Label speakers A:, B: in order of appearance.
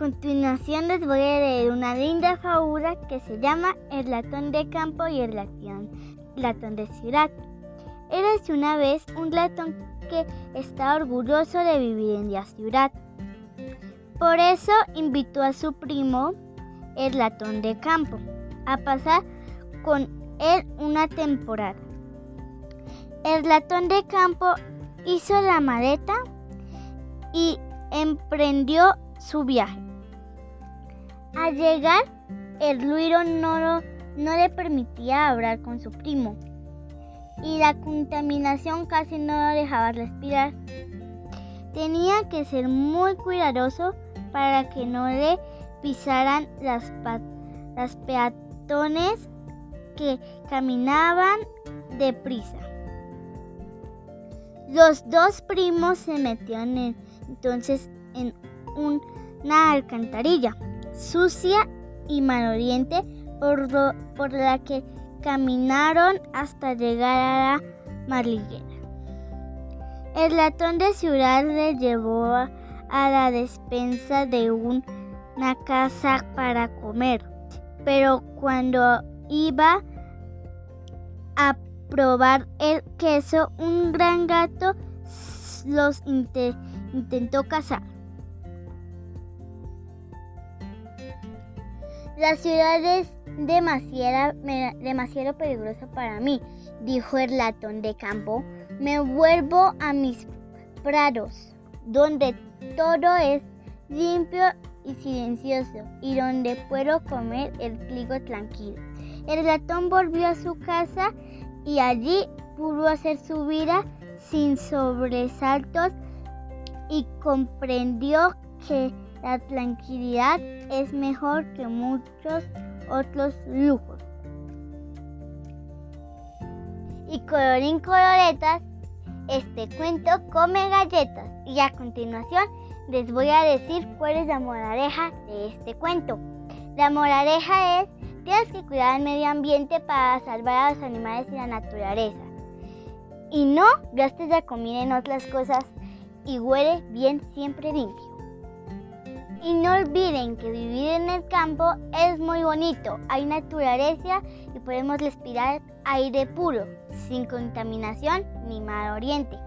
A: continuación les voy a leer una linda fábula que se llama El latón de campo y el latón, de ciudad. Érase una vez un latón que estaba orgulloso de vivir en la ciudad. Por eso invitó a su primo, el latón de campo, a pasar con él una temporada. El latón de campo hizo la maleta y emprendió su viaje. Al llegar, el ruido no, le permitía hablar con su primo y la contaminación casi no lo dejaba respirar. Tenía que ser muy cuidadoso para que no le pisaran las, peatones que caminaban deprisa. Los dos primos se metieron entonces en una alcantarilla sucia y maloliente por, por la que caminaron hasta llegar a la marliguera. El latón de ciudad le llevó a, la despensa de una casa para comer, pero cuando iba a probar el queso, un gran gato los intentó cazar. La ciudad es demasiado, demasiado peligrosa para mí, dijo el latón de campo. Me vuelvo a mis prados, donde todo es limpio y silencioso y donde puedo comer el trigo tranquilo. El ratón volvió a su casa y allí pudo hacer su vida sin sobresaltos y comprendió que la tranquilidad es mejor que muchos otros lujos. Y colorín coloretas, este cuento come galletas. Y a continuación les voy a decir cuál es la moraleja de este cuento. La moraleja es, tienes que cuidar el medio ambiente para salvar a los animales y la naturaleza. Y no gastes la comida en otras cosas y huele bien siempre limpio. Y no olviden que vivir en el campo es muy bonito. Hay naturaleza y podemos respirar aire puro, sin contaminación ni mal oriente.